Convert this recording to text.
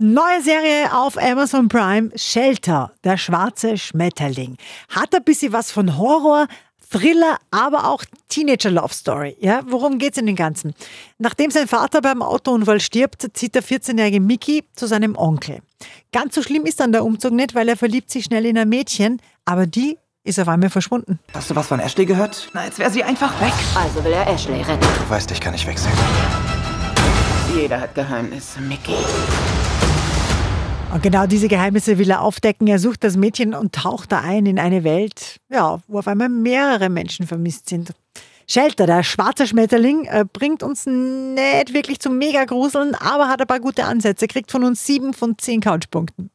Neue Serie auf Amazon Prime, Shelter, der schwarze Schmetterling. Hat ein bisschen was von Horror, Thriller, aber auch Teenager-Love-Story. Ja, worum geht's in den Ganzen? Nachdem sein Vater beim Autounfall stirbt, zieht der 14-jährige Mickey zu seinem Onkel. Ganz so schlimm ist dann der Umzug nicht, weil er verliebt sich schnell in ein Mädchen, aber die ist auf einmal verschwunden. Hast du was von Ashley gehört? Na, jetzt wäre sie einfach weg. Also will er Ashley retten. Du weißt, ich kann nicht wechseln. Jeder hat Geheimnisse, Mickey. Und genau diese Geheimnisse will er aufdecken. Er sucht das Mädchen und taucht da ein in eine Welt, ja, wo auf einmal mehrere Menschen vermisst sind. Shelter, der schwarze Schmetterling, äh, bringt uns nicht wirklich zum Mega-Gruseln, aber hat ein paar gute Ansätze, kriegt von uns sieben von zehn Couchpunkten.